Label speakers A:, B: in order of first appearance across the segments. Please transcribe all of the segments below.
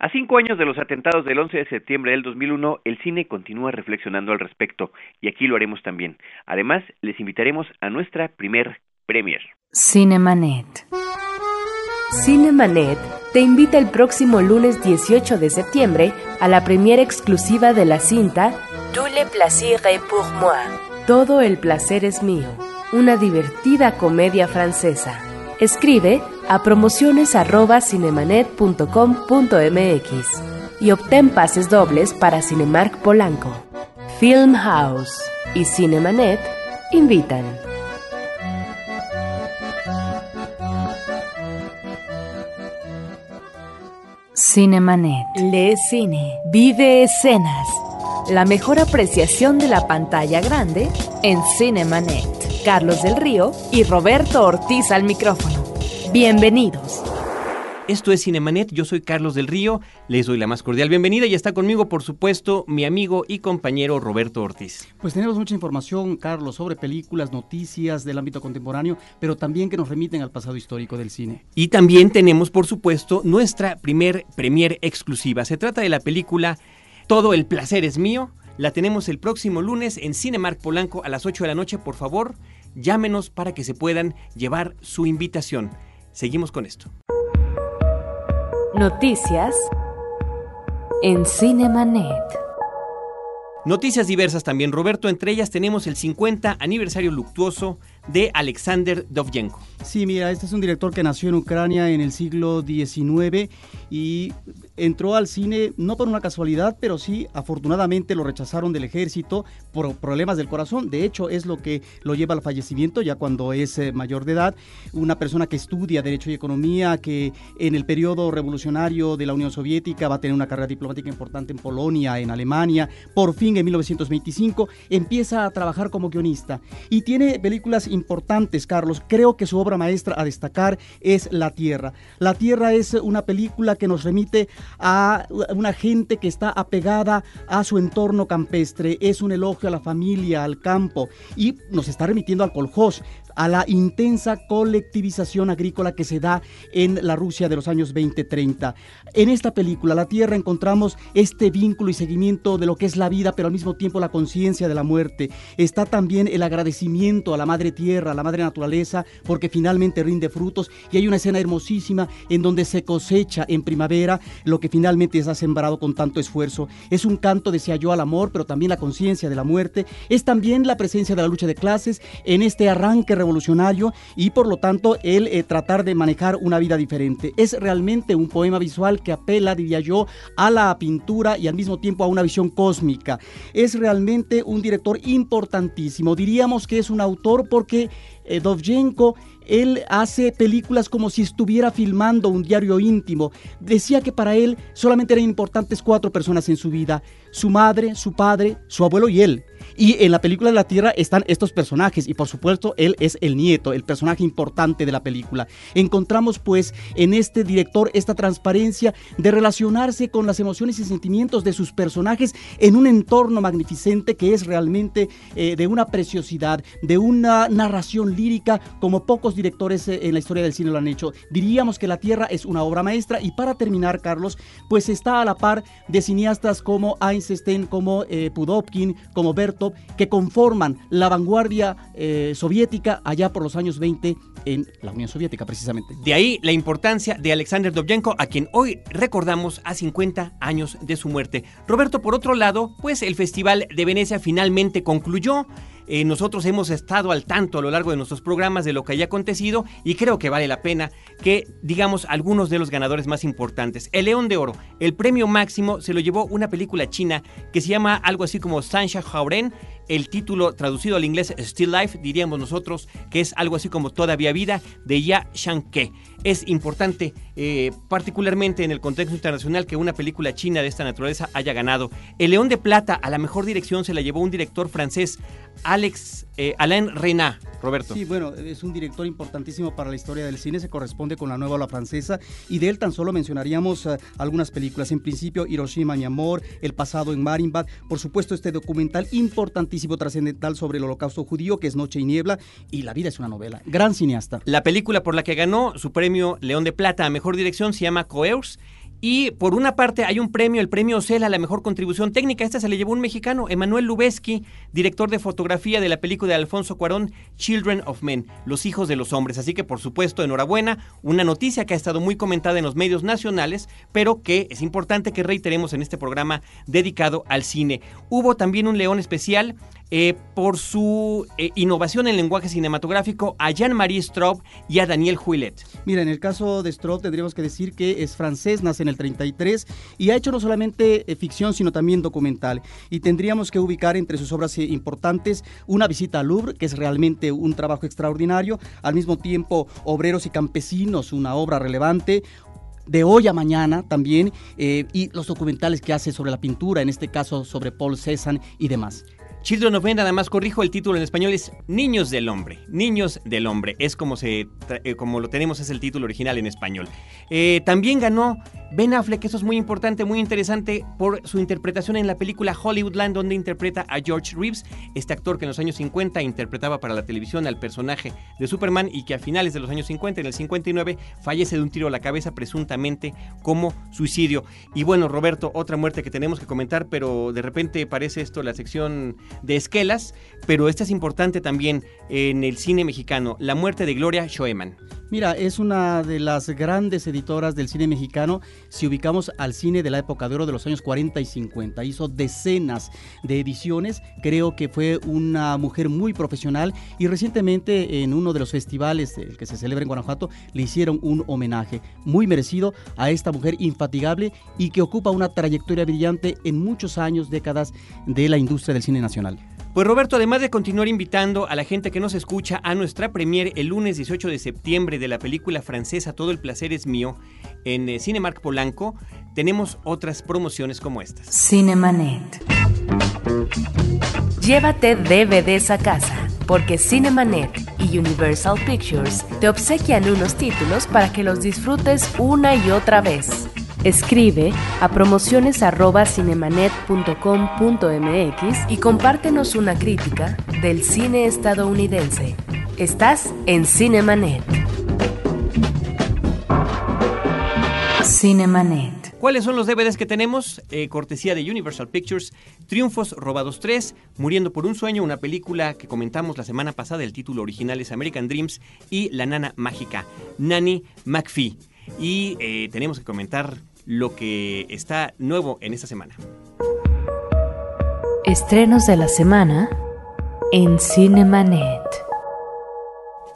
A: A cinco años de los atentados del 11 de septiembre del 2001, el cine continúa reflexionando al respecto, y aquí lo haremos también. Además, les invitaremos a nuestra primer premier.
B: Cinemanet. Cinemanet te invita el próximo lunes 18 de septiembre a la premiere exclusiva de la cinta Tout le plaisir est pour moi. Todo el placer es mío. Una divertida comedia francesa. Escribe a promociones@cinemanet.com.mx y obtén pases dobles para Cinemark Polanco. Film House y Cinemanet invitan. Cinemanet. Lee cine. Vive escenas. La mejor apreciación de la pantalla grande en Cinemanet. Carlos del Río y Roberto Ortiz al micrófono. Bienvenidos.
C: Esto es Cinemanet, yo soy Carlos del Río, les doy la más cordial bienvenida y está conmigo, por supuesto, mi amigo y compañero Roberto Ortiz.
D: Pues tenemos mucha información, Carlos, sobre películas, noticias del ámbito contemporáneo, pero también que nos remiten al pasado histórico del cine.
C: Y también tenemos, por supuesto, nuestra primer premier exclusiva. Se trata de la película Todo el placer es mío. La tenemos el próximo lunes en Cinemark Polanco a las 8 de la noche. Por favor, llámenos para que se puedan llevar su invitación. Seguimos con esto.
B: Noticias en Cinemanet.
C: Noticias diversas también, Roberto. Entre ellas tenemos el 50 aniversario luctuoso de Alexander Dovzhenko.
D: Sí, mira, este es un director que nació en Ucrania en el siglo XIX y entró al cine no por una casualidad, pero sí, afortunadamente lo rechazaron del ejército por problemas del corazón. De hecho, es lo que lo lleva al fallecimiento ya cuando es eh, mayor de edad. Una persona que estudia Derecho y Economía, que en el periodo revolucionario de la Unión Soviética va a tener una carrera diplomática importante en Polonia, en Alemania. Por fin, en 1925, empieza a trabajar como guionista y tiene películas importantes, Carlos. Creo que su obra maestra a destacar es La Tierra. La Tierra es una película que nos remite a una gente que está apegada a su entorno campestre. Es un elogio a la familia, al campo y nos está remitiendo al coljós a la intensa colectivización agrícola que se da en la Rusia de los años 20-30. En esta película, La Tierra, encontramos este vínculo y seguimiento de lo que es la vida, pero al mismo tiempo la conciencia de la muerte. Está también el agradecimiento a la Madre Tierra, a la Madre Naturaleza, porque finalmente rinde frutos. Y hay una escena hermosísima en donde se cosecha en primavera lo que finalmente se ha sembrado con tanto esfuerzo. Es un canto de yo al amor, pero también la conciencia de la muerte. Es también la presencia de la lucha de clases en este arranque revolucionario y por lo tanto el eh, tratar de manejar una vida diferente. Es realmente un poema visual que apela, diría yo, a la pintura y al mismo tiempo a una visión cósmica. Es realmente un director importantísimo. Diríamos que es un autor porque eh, él hace películas como si estuviera filmando un diario íntimo. Decía que para él solamente eran importantes cuatro personas en su vida, su madre, su padre, su abuelo y él. Y en la película de la Tierra están estos personajes y por supuesto él es el nieto, el personaje importante de la película. Encontramos pues en este director esta transparencia de relacionarse con las emociones y sentimientos de sus personajes en un entorno magnificente que es realmente eh, de una preciosidad, de una narración lírica como pocos directores eh, en la historia del cine lo han hecho. Diríamos que La Tierra es una obra maestra y para terminar, Carlos, pues está a la par de cineastas como Einstein, como eh, Pudovkin, como Que conforman la vanguardia eh, soviética allá por los años 20 en la Unión Soviética, precisamente.
C: De ahí la importancia de Alexander Dovzhenko, a quien hoy recordamos a 50 años de su muerte. Roberto, por otro lado, pues el Festival de Venecia finalmente concluyó. Eh, nosotros hemos estado al tanto a lo largo de nuestros programas de lo que haya acontecido y creo que vale la pena que digamos algunos de los ganadores más importantes. El León de Oro, el premio máximo se lo llevó una película china que se llama algo así como Sansha Hauren. El título traducido al inglés Still Life, diríamos nosotros, que es algo así como Todavía Vida, de Ya Shang-ke. Es importante, eh, particularmente en el contexto internacional, que una película china de esta naturaleza haya ganado. El León de Plata a la mejor dirección se la llevó un director francés, Alex eh, Alain Renat, Roberto.
D: Sí, bueno, es un director importantísimo para la historia del cine, se corresponde con la nueva ola francesa y de él tan solo mencionaríamos eh, algunas películas. En principio, Hiroshima, mi amor, El pasado en Marienbad, por supuesto este documental importantísimo, trascendental sobre el holocausto judío, que es Noche y Niebla, y La vida es una novela. Gran cineasta.
C: La película por la que ganó su premio León de Plata a Mejor Dirección se llama Coeurs Y por una parte hay un premio, el premio Ocel a la mejor contribución técnica. Esta se le llevó un mexicano, Emanuel Lubezki, director de fotografía de la película de Alfonso Cuarón, Children of Men, Los hijos de los hombres. Así que por supuesto, enhorabuena, una noticia que ha estado muy comentada en los medios nacionales, pero que es importante que reiteremos en este programa dedicado al cine. Hubo también un león especial eh, por su eh, innovación en lenguaje cinematográfico a Jean-Marie Straub y a Daniel Huillet.
D: Mira, en el caso de Straub tendríamos que decir que es francés, nace en el 33 y ha hecho no solamente eh, ficción, sino también documental. Y tendríamos que ubicar entre sus obras importantes una visita al Louvre, que es realmente un trabajo extraordinario, al mismo tiempo Obreros y Campesinos, una obra relevante, de hoy a mañana también, y los documentales que hace sobre la pintura, en este caso sobre Paul Cézanne y demás.
C: Children of Men, nada más corrijo, el título en español es Niños del Hombre. Niños del Hombre, es como, se, eh, como lo tenemos, es el título original en español. Eh, también ganó Ben Affleck, eso es muy importante, muy interesante, por su interpretación en la película Hollywoodland, donde interpreta a George Reeves, este actor que en los años 50 interpretaba para la televisión al personaje de Superman y que a finales de los años 50, en el 59, fallece de un tiro a la cabeza, presuntamente como suicidio. Y bueno, Roberto, otra muerte que tenemos que comentar, pero de repente parece esto la sección de esquelas, pero esta es importante también en el cine mexicano, la muerte de Gloria Schoeman.
D: Mira, es una de las grandes editoras del cine mexicano. Si ubicamos al cine de la época de oro de los años 40 y 50, hizo decenas de ediciones. Creo que fue una mujer muy profesional y recientemente en uno de los festivales que se celebra en Guanajuato le hicieron un homenaje muy merecido a esta mujer infatigable y que ocupa una trayectoria brillante en muchos años, décadas de la industria del cine nacional.
C: Pues Roberto, además de continuar invitando a la gente que nos escucha a nuestra premier el lunes 18 de septiembre de la película francesa Todo el placer es mío en eh, Cinemark Polanco, tenemos otras promociones como estas.
B: Cinemanet. Llévate DVDs a casa, porque Cinemanet y Universal Pictures te obsequian unos títulos para que los disfrutes una y otra vez. Escribe a promociones@cinemanet.com.mx y compártenos una crítica del cine estadounidense. Estás en Cinemanet. Cinemanet.
C: ¿Cuáles son los DVDs que tenemos? Eh, cortesía de Universal Pictures, Triunfos Robados 3, Muriendo por un Sueño, una película que comentamos la semana pasada, el título original es American Dreams, y La Nana Mágica, Nanny McPhee. Y eh, tenemos que comentar lo que está nuevo en esta semana.
B: Estrenos de la semana en Cinemanet.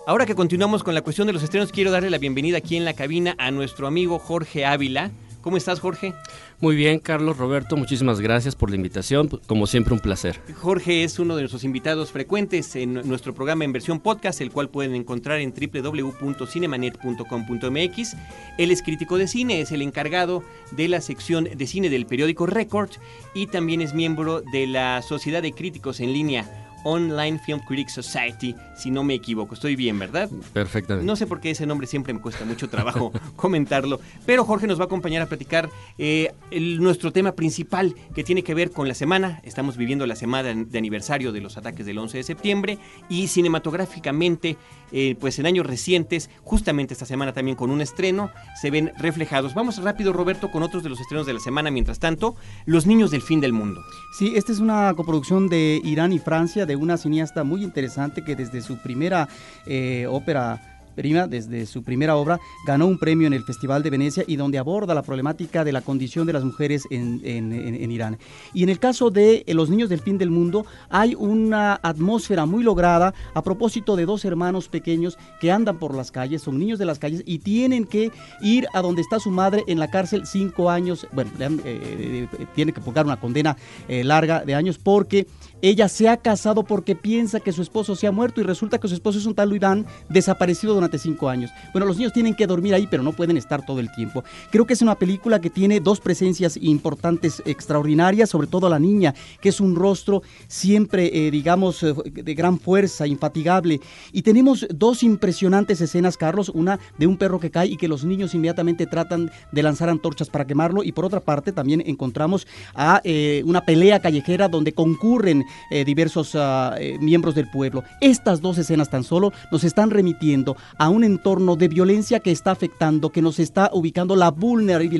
C: Ahora que continuamos con la cuestión de los estrenos, quiero darle la bienvenida aquí en la cabina a nuestro amigo Jorge Ávila. ¿Cómo estás, Jorge?
E: Muy bien, Carlos Roberto, muchísimas gracias por la invitación. Como siempre, un placer.
C: Jorge es uno de nuestros invitados frecuentes en nuestro programa en versión podcast, el cual pueden encontrar en www.cinemanet.com.mx. Él es crítico de cine, es el encargado de la sección de cine del periódico Record y también es miembro de la Sociedad de Críticos en Línea Online Film Critics Society, si no me equivoco. Estoy bien, ¿verdad?
E: Perfectamente.
C: No sé por qué ese nombre siempre me cuesta mucho trabajo comentarlo, pero Jorge nos va a acompañar a platicar eh, nuestro tema principal que tiene que ver con la semana. Estamos viviendo la semana de aniversario de los ataques del 11 de septiembre y cinematográficamente, eh, pues en años recientes, justamente esta semana también con un estreno, se ven reflejados. Vamos rápido, Roberto, con otros de los estrenos de la semana. Mientras tanto, Los Niños del Fin del Mundo.
D: Sí, esta es una coproducción de Irán y Francia, de una cineasta muy interesante que desde su primera eh, ópera prima, desde su primera obra, ganó un premio en el Festival de Venecia y donde aborda la problemática de la condición de las mujeres en, Irán. Y en el caso de eh, Los Niños del Fin del Mundo, hay una atmósfera muy lograda a propósito de dos hermanos pequeños que andan por las calles, son niños de las calles y tienen que ir a donde está su madre en la cárcel cinco años, bueno, eh, eh, tiene que pagar una condena larga de años porque ella se ha casado porque piensa que su esposo se ha muerto y resulta que su esposo es un tal Irán desaparecido durante cinco años. Bueno, los niños tienen que dormir ahí, pero no pueden estar todo el tiempo. Creo que es una película que tiene dos presencias importantes, extraordinarias, sobre todo la niña, que es un rostro siempre, eh, digamos, eh, de gran fuerza, infatigable. Y tenemos dos impresionantes escenas, Carlos, una de un perro que cae y que los niños inmediatamente tratan de lanzar antorchas para quemarlo. Y por otra parte, también encontramos a eh, una pelea callejera donde concurren diversos ah, miembros del pueblo. Estas dos escenas tan solo nos están remitiendo a un entorno de violencia que está afectando, que nos está ubicando la,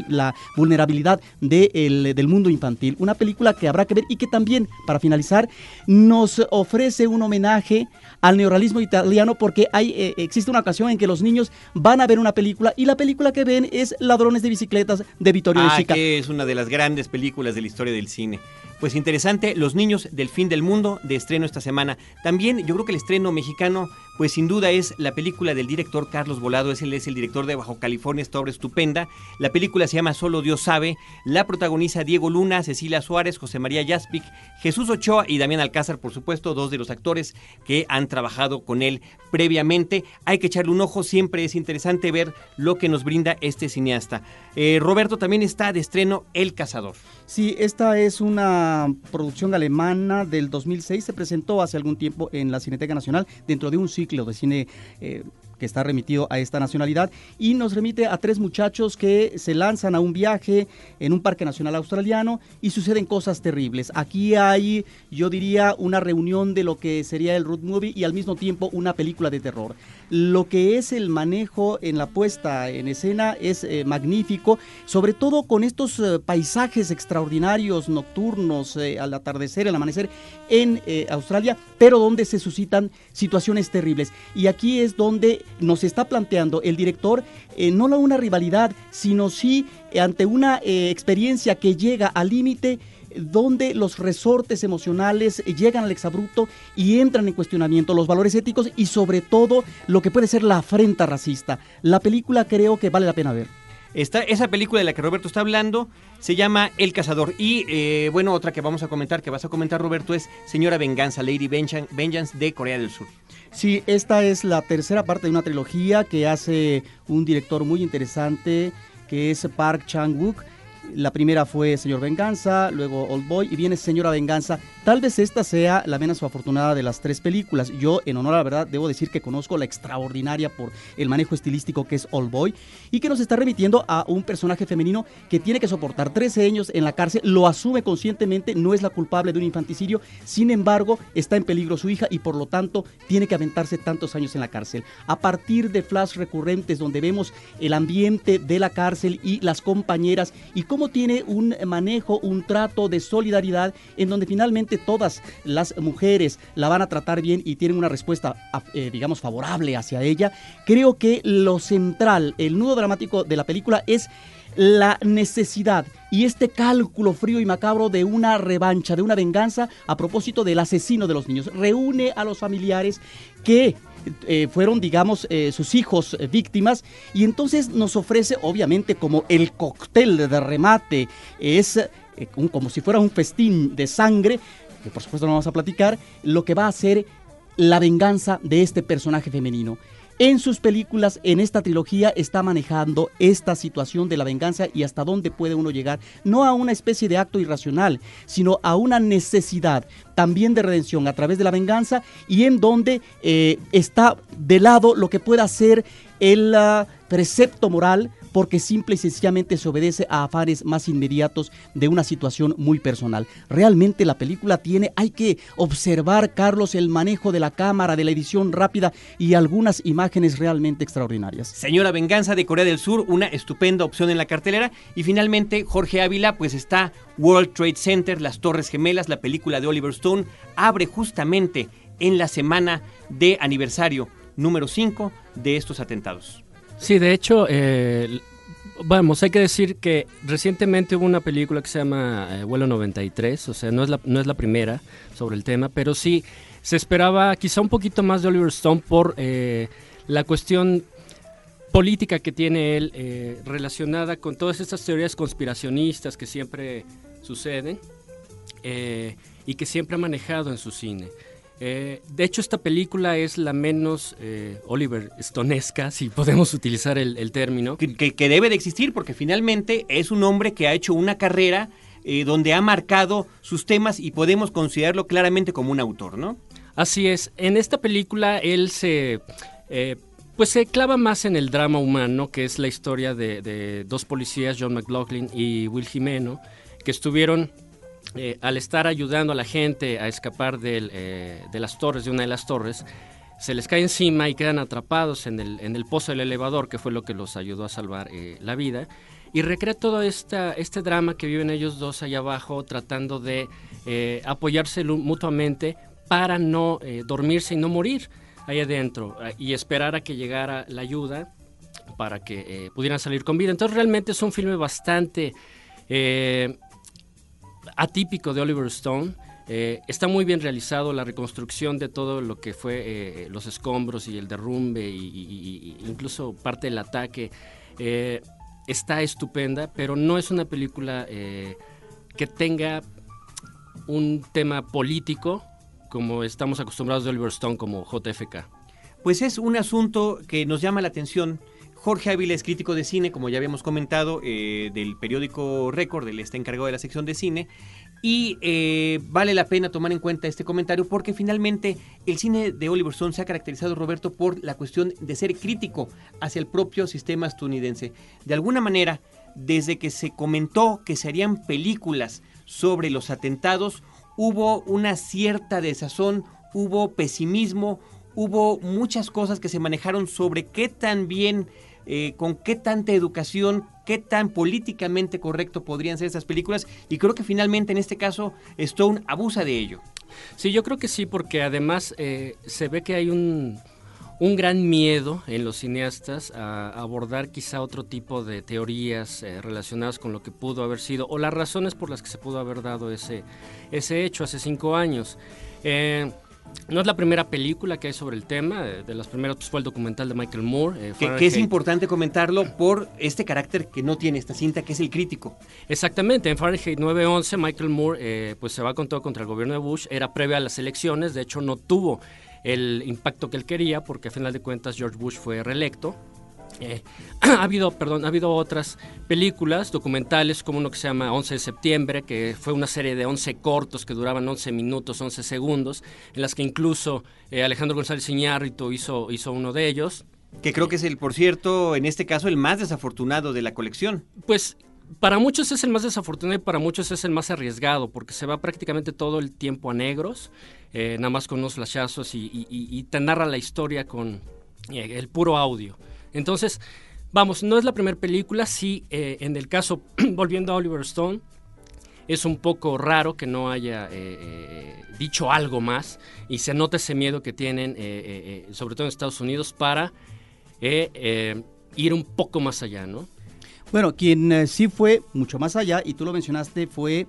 D: la vulnerabilidad del mundo infantil. Una película que habrá que ver y que también, para finalizar, nos ofrece un homenaje al neorrealismo italiano porque hay, eh, existe una ocasión en que los niños van a ver una película y la película que ven es Ladrones de Bicicletas de Vittorio
C: ah,
D: De Sica.
C: que es una de las grandes películas de la historia del cine. Pues interesante, Los Niños del Fin del Mundo, de estreno esta semana. También yo creo que el estreno mexicano, pues sin duda es la película del director Carlos Volado, es, él es el director de Bajo California, esta obra estupenda. La película se llama Solo Dios sabe, la protagoniza Diego Luna, Cecilia Suárez, José María Yaspic, Jesús Ochoa y Damián Alcázar, por supuesto, dos de los actores que han trabajado con él previamente. Hay que echarle un ojo, siempre es interesante ver lo que nos brinda este cineasta. Eh, Roberto también está de estreno El Cazador.
D: Sí, esta es una producción alemana del 2006. Se presentó hace algún tiempo en la Cineteca Nacional dentro de un ciclo de cine eh, que está remitido a esta nacionalidad y nos remite a tres muchachos que se lanzan a un viaje en un parque nacional australiano y suceden cosas terribles. Aquí hay, yo diría, una reunión de lo que sería el road movie y al mismo tiempo una película de terror. Lo que es el manejo en la puesta en escena es eh, magnífico, sobre todo con estos eh, paisajes extraordinarios nocturnos eh, al atardecer, al amanecer en Australia, pero donde se suscitan situaciones terribles. Y aquí es donde nos está planteando el director eh, no una rivalidad, sino sí eh, ante una eh, experiencia que llega al límite donde los resortes emocionales llegan al exabrupto y entran en cuestionamiento los valores éticos y sobre todo lo que puede ser la afrenta racista. La película creo que vale la pena ver.
C: Esa película de la que Roberto está hablando se llama El Cazador. Y bueno, otra que vamos a comentar, que vas a comentar Roberto, es Señora Venganza, Lady Vengeance de Corea del Sur.
D: Sí, esta es la tercera parte de una trilogía que hace un director muy interesante que es Park Chang-wook la primera fue Señor Venganza, luego Old Boy y viene Señora Venganza. Tal vez esta sea la menos afortunada de las tres películas. Yo, en honor a la verdad, debo decir que conozco la extraordinaria por el manejo estilístico que es Old Boy y que nos está remitiendo a un personaje femenino que tiene que soportar 13 años en la cárcel, lo asume conscientemente, no es la culpable de un infanticidio, sin embargo, está en peligro su hija y por lo tanto tiene que aventarse tantos años en la cárcel. A partir de flash recurrentes donde vemos el ambiente de la cárcel y las compañeras y cómo tiene un manejo, un trato de solidaridad en donde finalmente todas las mujeres la van a tratar bien y tienen una respuesta, eh, digamos, favorable hacia ella. Creo que lo central, el nudo dramático de la película es la necesidad y este cálculo frío y macabro de una revancha, de una venganza a propósito del asesino de los niños. Reúne a los familiares que eh, fueron, digamos, eh, sus hijos eh, víctimas, y entonces nos ofrece, obviamente, como el cóctel de remate, es como si fuera un festín de sangre, que por supuesto no vamos a platicar, lo que va a ser la venganza de este personaje femenino en sus películas, en esta trilogía, está manejando esta situación de la venganza y hasta dónde puede uno llegar, no a una especie de acto irracional, sino a una necesidad también de redención a través de la venganza y en donde eh, está de lado lo que pueda ser el ah, precepto moral porque simple y sencillamente se obedece a afanes más inmediatos de una situación muy personal. Realmente la película tiene, hay que observar, Carlos, el manejo de la cámara, de la edición rápida y algunas imágenes realmente extraordinarias.
C: Señora Venganza de Corea del Sur, una estupenda opción en la cartelera. Y finalmente, Jorge Ávila, pues está World Trade Center, Las Torres Gemelas, la película de Oliver Stone, abre justamente en la semana de aniversario número 5 de estos atentados.
E: Sí, de hecho, eh, vamos, hay que decir que recientemente hubo una película que se llama eh, Vuelo 93, o sea, no es, la, no es la primera sobre el tema, pero sí se esperaba quizá un poquito más de Oliver Stone por eh, la cuestión política que tiene él eh, relacionada con todas estas teorías conspiracionistas que siempre suceden y que siempre ha manejado en su cine. Eh, de hecho, esta película es la menos eh, Oliver Stonesca, si podemos utilizar el, término.
C: Que, debe de existir, porque finalmente es un hombre que ha hecho una carrera eh, donde ha marcado sus temas y podemos considerarlo claramente como un autor, ¿no?
E: Así es. En esta película él se... pues se clava más en el drama humano, que es la historia de, de dos policías, John McLaughlin y Will Jimeno, que estuvieron eh, al estar ayudando a la gente a escapar eh, de las torres, de una de las torres, se les cae encima y quedan atrapados en el, pozo del elevador, que fue lo que los ayudó a salvar eh, la vida. Y recrea todo este drama que viven ellos dos allá abajo, tratando de apoyarse mutuamente para no dormirse y no morir ahí adentro y esperar a que llegara la ayuda para que pudieran salir con vida. Entonces realmente es un filme bastante atípico de Oliver Stone. Eh, está muy bien realizado la reconstrucción de todo lo que fue eh, los escombros y el derrumbe y, incluso parte del ataque. Eh, está estupenda, pero no es una película que tenga un tema político como estamos acostumbrados de Oliver Stone como JFK.
C: Pues es un asunto que nos llama la atención. Jorge Ávila es crítico de cine, como ya habíamos comentado, del periódico Récord, él está encargado de la sección de cine, y eh, vale la pena tomar en cuenta este comentario porque finalmente el cine de Oliver Stone se ha caracterizado, Roberto, por la cuestión de ser crítico hacia el propio sistema estadounidense. De alguna manera, desde que se comentó que se harían películas sobre los atentados, hubo una cierta desazón, hubo pesimismo, hubo muchas cosas que se manejaron sobre qué tan bien eh, con qué tanta educación, qué tan políticamente correcto podrían ser esas películas y creo que finalmente en este caso Stone abusa de ello.
E: Sí, yo creo que sí, porque además eh, se ve que hay un, un, gran miedo en los cineastas a abordar quizá otro tipo de teorías eh, relacionadas con lo que pudo haber sido o las razones por las que se pudo haber dado ese, ese hecho hace cinco años. No es la primera película que hay sobre el tema, de las primeras pues, fue el documental de Michael Moore.
C: Eh, que, es importante comentarlo por este carácter que no tiene esta cinta, que es el crítico.
E: Exactamente, en Fahrenheit 911 Michael Moore eh, pues se va con todo contra el gobierno de Bush, era previa a las elecciones, de hecho no tuvo el impacto que él quería porque a final de cuentas George Bush fue reelecto. Eh, ha habido, perdón, ha habido otras películas, documentales, como uno que se llama 11 de septiembre, que fue una serie de 11 cortos que duraban 11 minutos, 11 segundos, en las que incluso eh, Alejandro González Iñárritu hizo, hizo uno de ellos.
C: Que creo que es el, por cierto, en este caso, el más desafortunado de la colección.
E: Pues para muchos es el más desafortunado y para muchos es el más arriesgado, porque se va prácticamente todo el tiempo a negros, eh, nada más con unos flashazos y, te narra la historia con el puro audio. Entonces, vamos, no es la primera película, sí, eh, en el caso, volviendo a Oliver Stone, es un poco raro que no haya eh, eh, dicho algo más y se nota ese miedo que tienen, sobre todo en Estados Unidos, para ir un poco más allá, ¿no?
D: Bueno, quien sí fue mucho más allá, y tú lo mencionaste, fue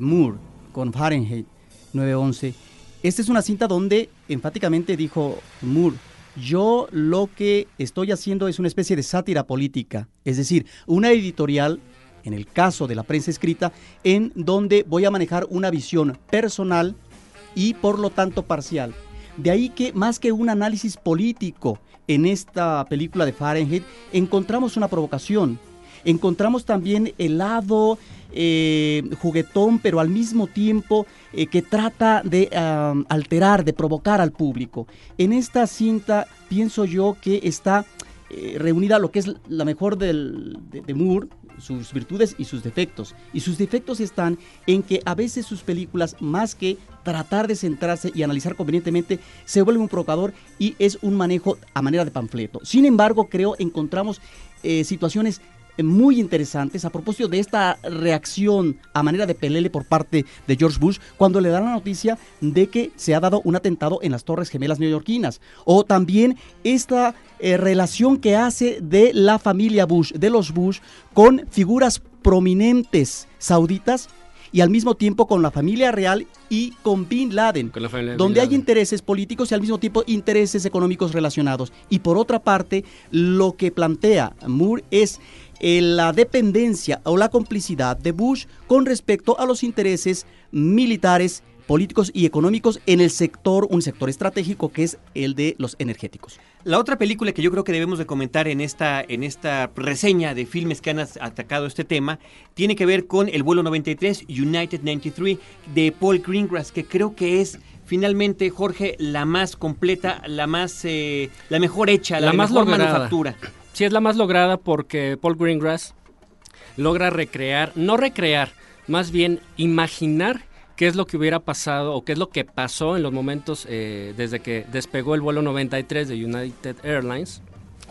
D: Moore con Fahrenheit 911. Esta es una cinta donde enfáticamente dijo Moore, yo lo que estoy haciendo es una especie de sátira política, es decir, una editorial, en el caso de la prensa escrita, en donde voy a manejar una visión personal y por lo tanto parcial. De ahí que más que un análisis político en esta película de Fahrenheit, encontramos una provocación, encontramos también el lado eh, juguetón, pero al mismo tiempo eh, que trata de alterar, de provocar al público. En esta cinta pienso yo que está eh, reunida lo que es la mejor del, de, Moore, sus virtudes y sus defectos. Y sus defectos están en que a veces sus películas, más que tratar de centrarse y analizar convenientemente, se vuelven un provocador y es un manejo a manera de panfleto. Sin embargo, creo encontramos situaciones muy interesantes a propósito de esta reacción a manera de pelele por parte de George Bush cuando le dan la noticia de que se ha dado un atentado en las Torres Gemelas neoyorquinas. O también esta eh, relación que hace de la familia Bush, de los Bush, con figuras prominentes sauditas y al mismo tiempo con la familia real y con Bin Laden, donde hay intereses políticos y al mismo tiempo intereses económicos relacionados. Y por otra parte, lo que plantea Moore es la dependencia o la complicidad de Bush con respecto a los intereses militares, políticos y económicos en el sector, un sector estratégico que es el de los energéticos.
C: La otra película que yo creo que debemos de comentar en esta, en esta reseña de filmes que han atacado este tema tiene que ver con El vuelo 93, United 93, de Paul Greengrass, que creo que es finalmente, Jorge, la más completa, la más, eh, la mejor hecha, la, más mejor manufactura.
E: Sí, es la más lograda porque Paul Greengrass logra recrear, no recrear, más bien imaginar qué es lo que hubiera pasado o qué es lo que pasó en los momentos eh, desde que despegó el vuelo 93 de United Airlines,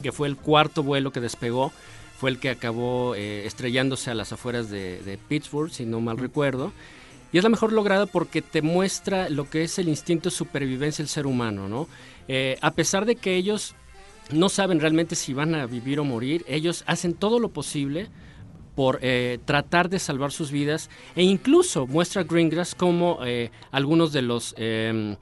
E: que fue el cuarto vuelo que despegó, fue el que acabó eh, estrellándose a las afueras de, Pittsburgh, si no mal recuerdo. Y es la mejor lograda porque te muestra lo que es el instinto de supervivencia del ser humano, ¿no? Eh, a pesar de que ellos no saben realmente si van a vivir o morir, ellos hacen todo lo posible por eh, tratar de salvar sus vidas e incluso muestra Greengrass como eh, algunos de los em,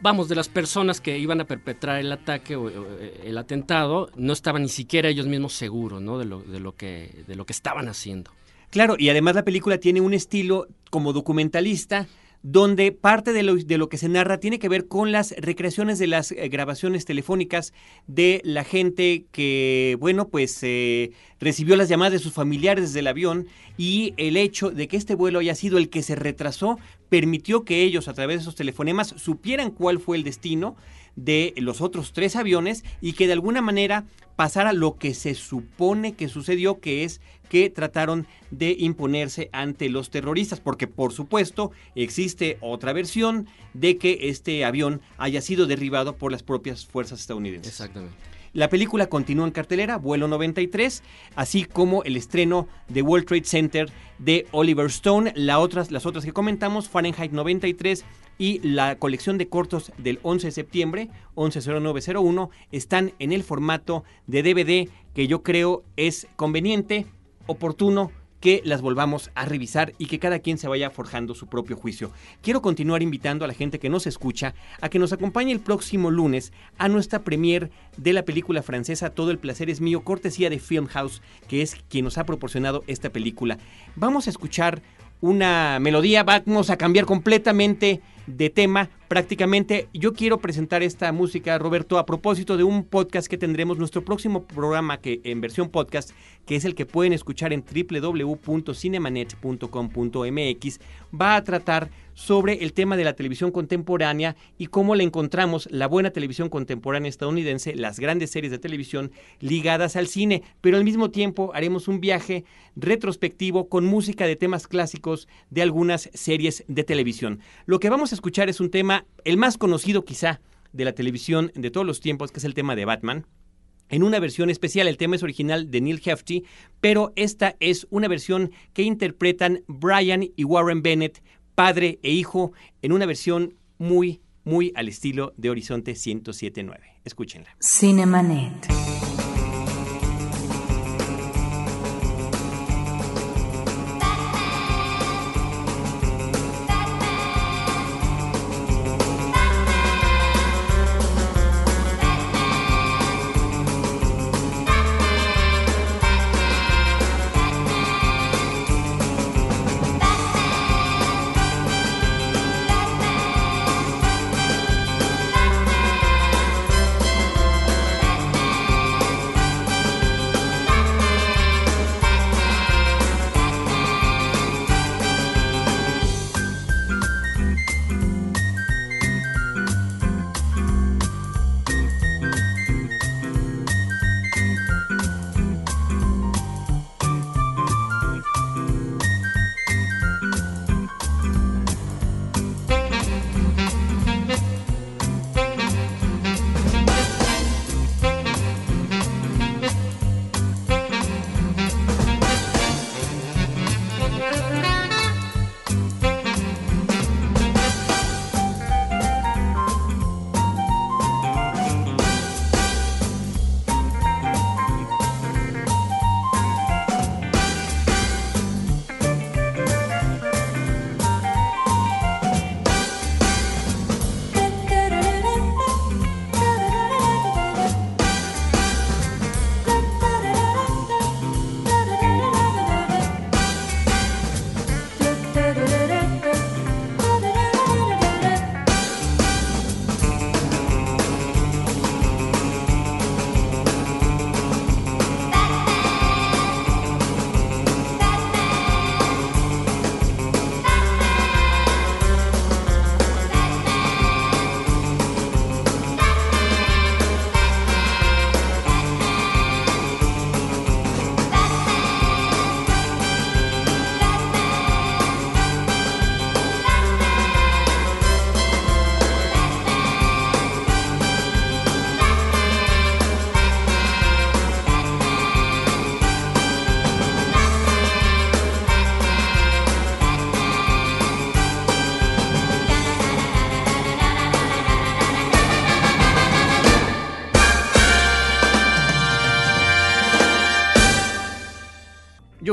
E: vamos de las personas que iban a perpetrar el ataque o el atentado no estaban ni siquiera ellos mismos seguros ¿no? de, lo, de, lo que, de lo que estaban haciendo.
C: Claro, y además la película tiene un estilo como documentalista donde parte de lo, de lo, que se narra tiene que ver con las recreaciones de las eh, grabaciones telefónicas de la gente que, bueno, pues eh, recibió las llamadas de sus familiares desde el avión y el hecho de que este vuelo haya sido el que se retrasó permitió que ellos a través de esos telefonemas supieran cuál fue el destino de los otros tres aviones y que de alguna manera pasara lo que se supone que sucedió, que es que trataron de imponerse ante los terroristas, porque por supuesto existe otra versión de que este avión haya sido derribado por las propias fuerzas estadounidenses.
E: Exactamente.
C: La película continúa en cartelera, vuelo 93, así como el estreno de World Trade Center de Oliver Stone, las otras que comentamos, Fahrenheit 93 y la colección de cortos del 11 de septiembre, 110901, están en el formato de DVD que yo creo es conveniente, oportuno que las volvamos a revisar y que cada quien se vaya forjando su propio juicio. Quiero continuar invitando a la gente que nos escucha a que nos acompañe el próximo lunes a nuestra premier de la película francesa Todo el placer es mío, cortesía de Filmhouse, que es quien nos ha proporcionado esta película. Vamos a escuchar una melodía, vamos a cambiar completamente de tema prácticamente. Yo quiero presentar esta música, Roberto, a propósito de un podcast que tendremos, nuestro próximo programa que en versión podcast, que es el que pueden escuchar en www.cinemanet.com.mx, va a tratar sobre el tema de la televisión contemporánea y cómo le encontramos la buena televisión contemporánea estadounidense, las grandes series de televisión ligadas al cine, pero al mismo tiempo haremos un viaje retrospectivo con música de temas clásicos de algunas series de televisión. Lo que vamos a escuchar es un tema, el más conocido quizá de la televisión de todos los tiempos, que es el tema de Batman en una versión especial. El tema es original de Neil Hefti, pero esta es una versión que interpretan Brian y Warren Bennett padre e hijo en una versión muy, muy al estilo de Horizonte 1079. Escúchenla.
B: Cinemanet.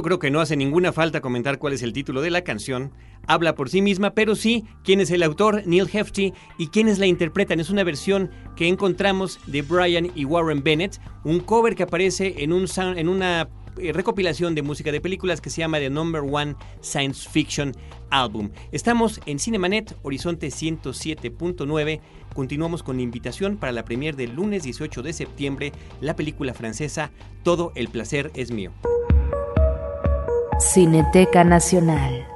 C: Creo que no hace ninguna falta comentar cuál es el título de la canción. Habla por sí misma, pero sí quién es el autor, Neil Hefti, y quiénes la interpretan. Es una versión que encontramos de Brian y Warren Bennett, un cover que aparece en, un, en una eh, recopilación de música de películas que se llama The Number One Science Fiction Album. Estamos en Cinemanet, Horizonte 107.9. Continuamos con invitación para la premier del lunes 18 de septiembre, la película francesa Todo el placer es mío.
B: Cineteca Nacional.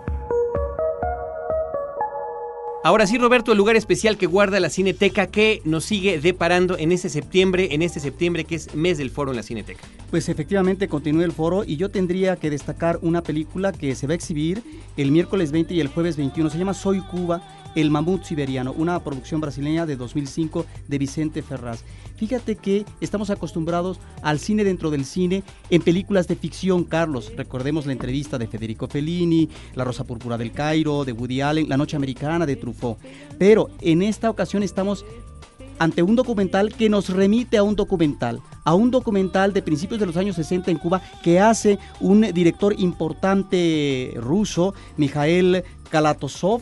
C: Ahora sí, Roberto, el lugar especial que guarda la Cineteca que nos sigue deparando en este septiembre, en este septiembre que es mes del foro en la Cineteca.
D: Pues efectivamente continúa el foro y yo tendría que destacar una película que se va a exhibir el miércoles 20 y el jueves 21. Se llama Soy Cuba el Mamut Siberiano, una producción brasileña de 2005 de Vicente Ferraz. Fíjate que estamos acostumbrados al cine dentro del cine en películas de ficción, Carlos. Recordemos la entrevista de Federico Fellini, La Rosa Púrpura del Cairo, de Woody Allen, La Noche Americana de Truffaut. Pero en esta ocasión estamos ante un documental que nos remite a un documental, a un documental de principios de los años 60 en Cuba que hace un director importante ruso, Mikhail Kalatosov,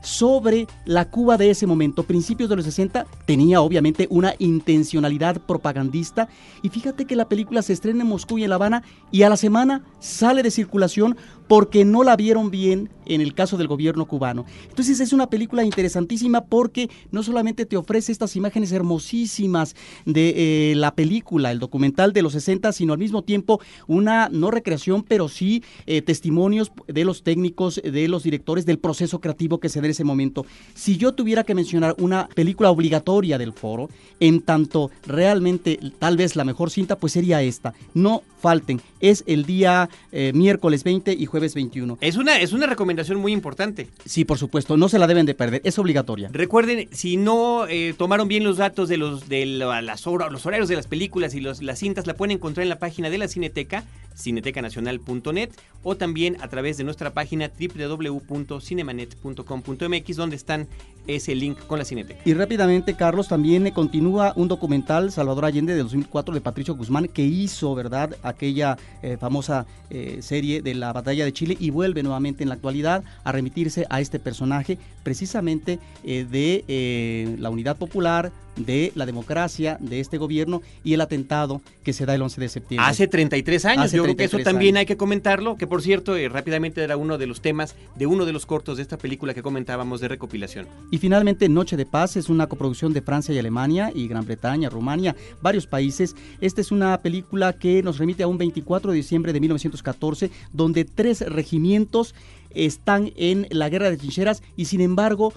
D: sobre la Cuba de ese momento, principios de los 60, tenía obviamente una intencionalidad propagandista. Y fíjate que la película se estrena en Moscú y en La Habana y a la semana sale de circulación porque no la vieron bien en el caso del gobierno cubano. Entonces es una película interesantísima porque no solamente te ofrece estas imágenes hermosísimas de eh, la película, el documental de los 60, sino al mismo tiempo una no recreación, pero sí eh, testimonios de los técnicos, de los directores, del proceso creativo que se da en ese momento. Si yo tuviera que mencionar una película obligatoria del foro, en tanto realmente tal vez la mejor cinta, pues sería esta. No falten. Es el día eh, miércoles 20 y jueves 21.
C: Es una, es una recomendación muy importante.
D: Sí, por supuesto, no se la deben de perder, es obligatoria.
C: Recuerden, si no eh, tomaron bien los datos de los de las los horarios de las películas y los, las cintas, la pueden encontrar en la página de la Cineteca, cinetecanacional.net o también a través de nuestra página www.cinemanet.com.mx donde están ese link con la Cineteca.
D: Y rápidamente, Carlos, también eh, continúa un documental Salvador Allende de 2004 de Patricio Guzmán que hizo, ¿verdad?, aquella eh, famosa eh, serie de la batalla de Chile y vuelve nuevamente en la actualidad a remitirse a este personaje precisamente de la unidad popular, de la democracia de este gobierno y el atentado que se da el 11 de septiembre.
C: Hace 33 años, yo creo que eso también hay que comentarlo, que por cierto, eh, rápidamente era uno de los temas de uno de los cortos de esta película que comentábamos de recopilación.
D: Y finalmente, Noche de Paz es una coproducción de Francia y Alemania y Gran Bretaña, Rumania, varios países. Esta es una película que nos remite a un 24 de diciembre de 1914, donde tres regimientos están en la guerra de trincheras y sin embargo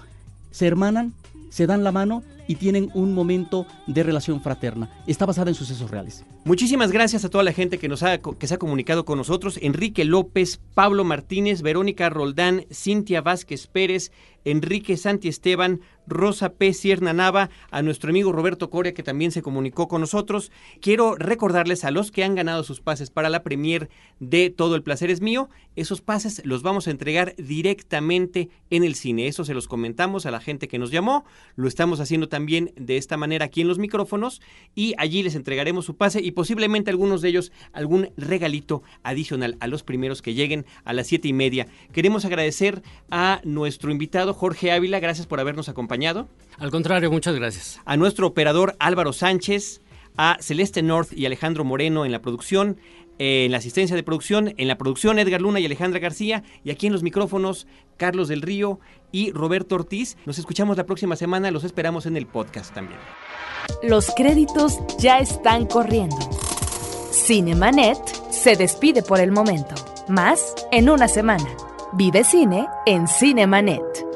D: se hermanan, se dan la mano y tienen un momento de relación fraterna. Está basada en sucesos reales.
C: Muchísimas gracias a toda la gente que, nos ha, que se ha comunicado con nosotros. Enrique López, Pablo Martínez, Verónica Roldán, Cintia Vázquez Pérez, Enrique Santi Esteban, Rosa P. Cierna Nava, a nuestro amigo Roberto Coria que también se comunicó con nosotros. Quiero recordarles a los que han ganado sus pases para la premier de Todo el Placer es Mío, esos pases los vamos a entregar directamente en el cine. Eso se los comentamos a la gente que nos llamó, lo estamos haciendo también de esta manera aquí en los micrófonos y allí les entregaremos su pase y posiblemente algunos de ellos algún regalito adicional a los primeros que lleguen a las siete y media. Queremos agradecer a nuestro invitado Jorge Ávila, gracias por habernos acompañado.
E: Al contrario, muchas gracias.
C: A nuestro operador Álvaro Sánchez, a Celeste North y Alejandro Moreno en la producción, en la asistencia de producción, en la producción Edgar Luna y Alejandra García, y aquí en los micrófonos Carlos del Río y Roberto Ortiz. Nos escuchamos la próxima semana, los esperamos en el podcast también.
B: Los créditos ya están corriendo. Cinemanet se despide por el momento. Más en una semana. Vive cine en Cinemanet.